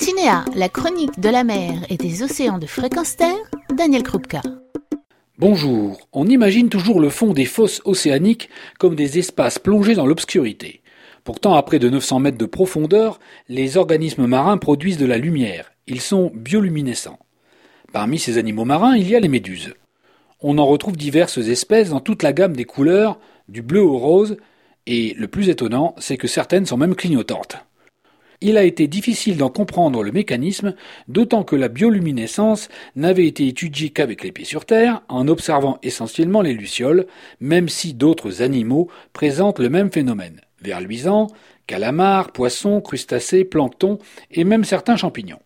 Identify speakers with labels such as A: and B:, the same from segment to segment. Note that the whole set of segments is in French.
A: Tantinéa, la chronique de la mer et des océans de fréquence terre, Daniel Krupka.
B: Bonjour, on imagine toujours le fond des fosses océaniques comme des espaces plongés dans l'obscurité. Pourtant, à près de 900 mètres de profondeur, les organismes marins produisent de la lumière. Ils sont bioluminescents. Parmi ces animaux marins, il y a les méduses. On en retrouve diverses espèces dans toute la gamme des couleurs, du bleu au rose, et le plus étonnant, c'est que certaines sont même clignotantes. Il a été difficile d'en comprendre le mécanisme, d'autant que la bioluminescence n'avait été étudiée qu'avec les pieds sur terre, en observant essentiellement les lucioles, même si d'autres animaux présentent le même phénomène. Vers luisants, calamars, poissons, crustacés, planctons et même certains champignons.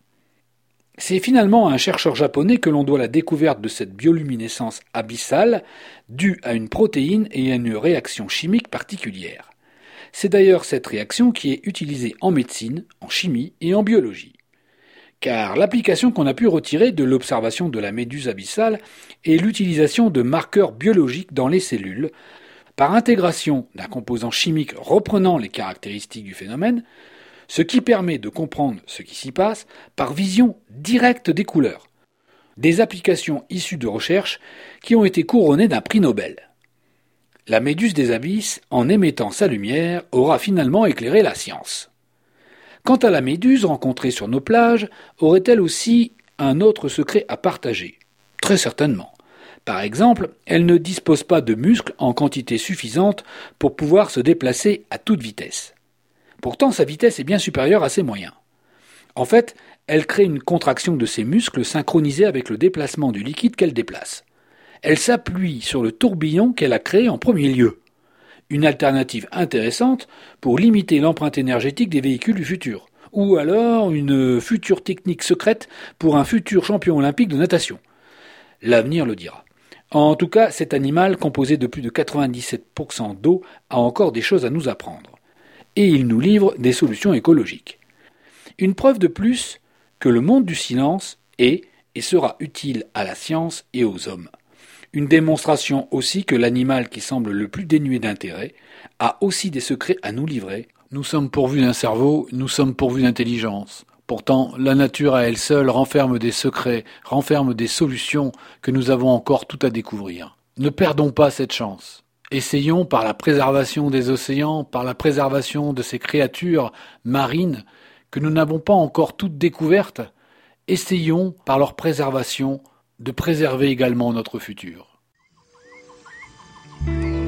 B: C'est finalement à un chercheur japonais que l'on doit la découverte de cette bioluminescence abyssale, due à une protéine et à une réaction chimique particulière. C'est d'ailleurs cette réaction qui est utilisée en médecine, en chimie et en biologie. Car l'application qu'on a pu retirer de l'observation de la méduse abyssale est l'utilisation de marqueurs biologiques dans les cellules, par intégration d'un composant chimique reprenant les caractéristiques du phénomène, ce qui permet de comprendre ce qui s'y passe par vision directe des couleurs. Des applications issues de recherches qui ont été couronnées d'un prix Nobel. La méduse des abysses, en émettant sa lumière, aura finalement éclairé la science. Quant à la méduse rencontrée sur nos plages, aurait-elle aussi un autre secret à partager? Très certainement. Par exemple, elle ne dispose pas de muscles en quantité suffisante pour pouvoir se déplacer à toute vitesse. Pourtant, sa vitesse est bien supérieure à ses moyens. En fait, elle crée une contraction de ses muscles synchronisée avec le déplacement du liquide qu'elle déplace elle s'appuie sur le tourbillon qu'elle a créé en premier lieu. Une alternative intéressante pour limiter l'empreinte énergétique des véhicules du futur. Ou alors une future technique secrète pour un futur champion olympique de natation. L'avenir le dira. En tout cas, cet animal, composé de plus de 97% d'eau, a encore des choses à nous apprendre. Et il nous livre des solutions écologiques. Une preuve de plus que le monde du silence est et sera utile à la science et aux hommes. Une démonstration aussi que l'animal qui semble le plus dénué d'intérêt a aussi des secrets à nous livrer. Nous sommes pourvus d'un cerveau, nous sommes pourvus d'intelligence. Pourtant, la nature à elle seule renferme des secrets, renferme des solutions que nous avons encore tout à découvrir. Ne perdons pas cette chance. Essayons, par la préservation des océans, par la préservation de ces créatures marines que nous n'avons pas encore toutes découvertes, essayons, par leur préservation, de préserver également notre futur.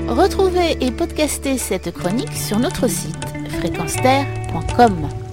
A: Retrouvez et podcastez cette chronique sur notre site fréquenceterre.com.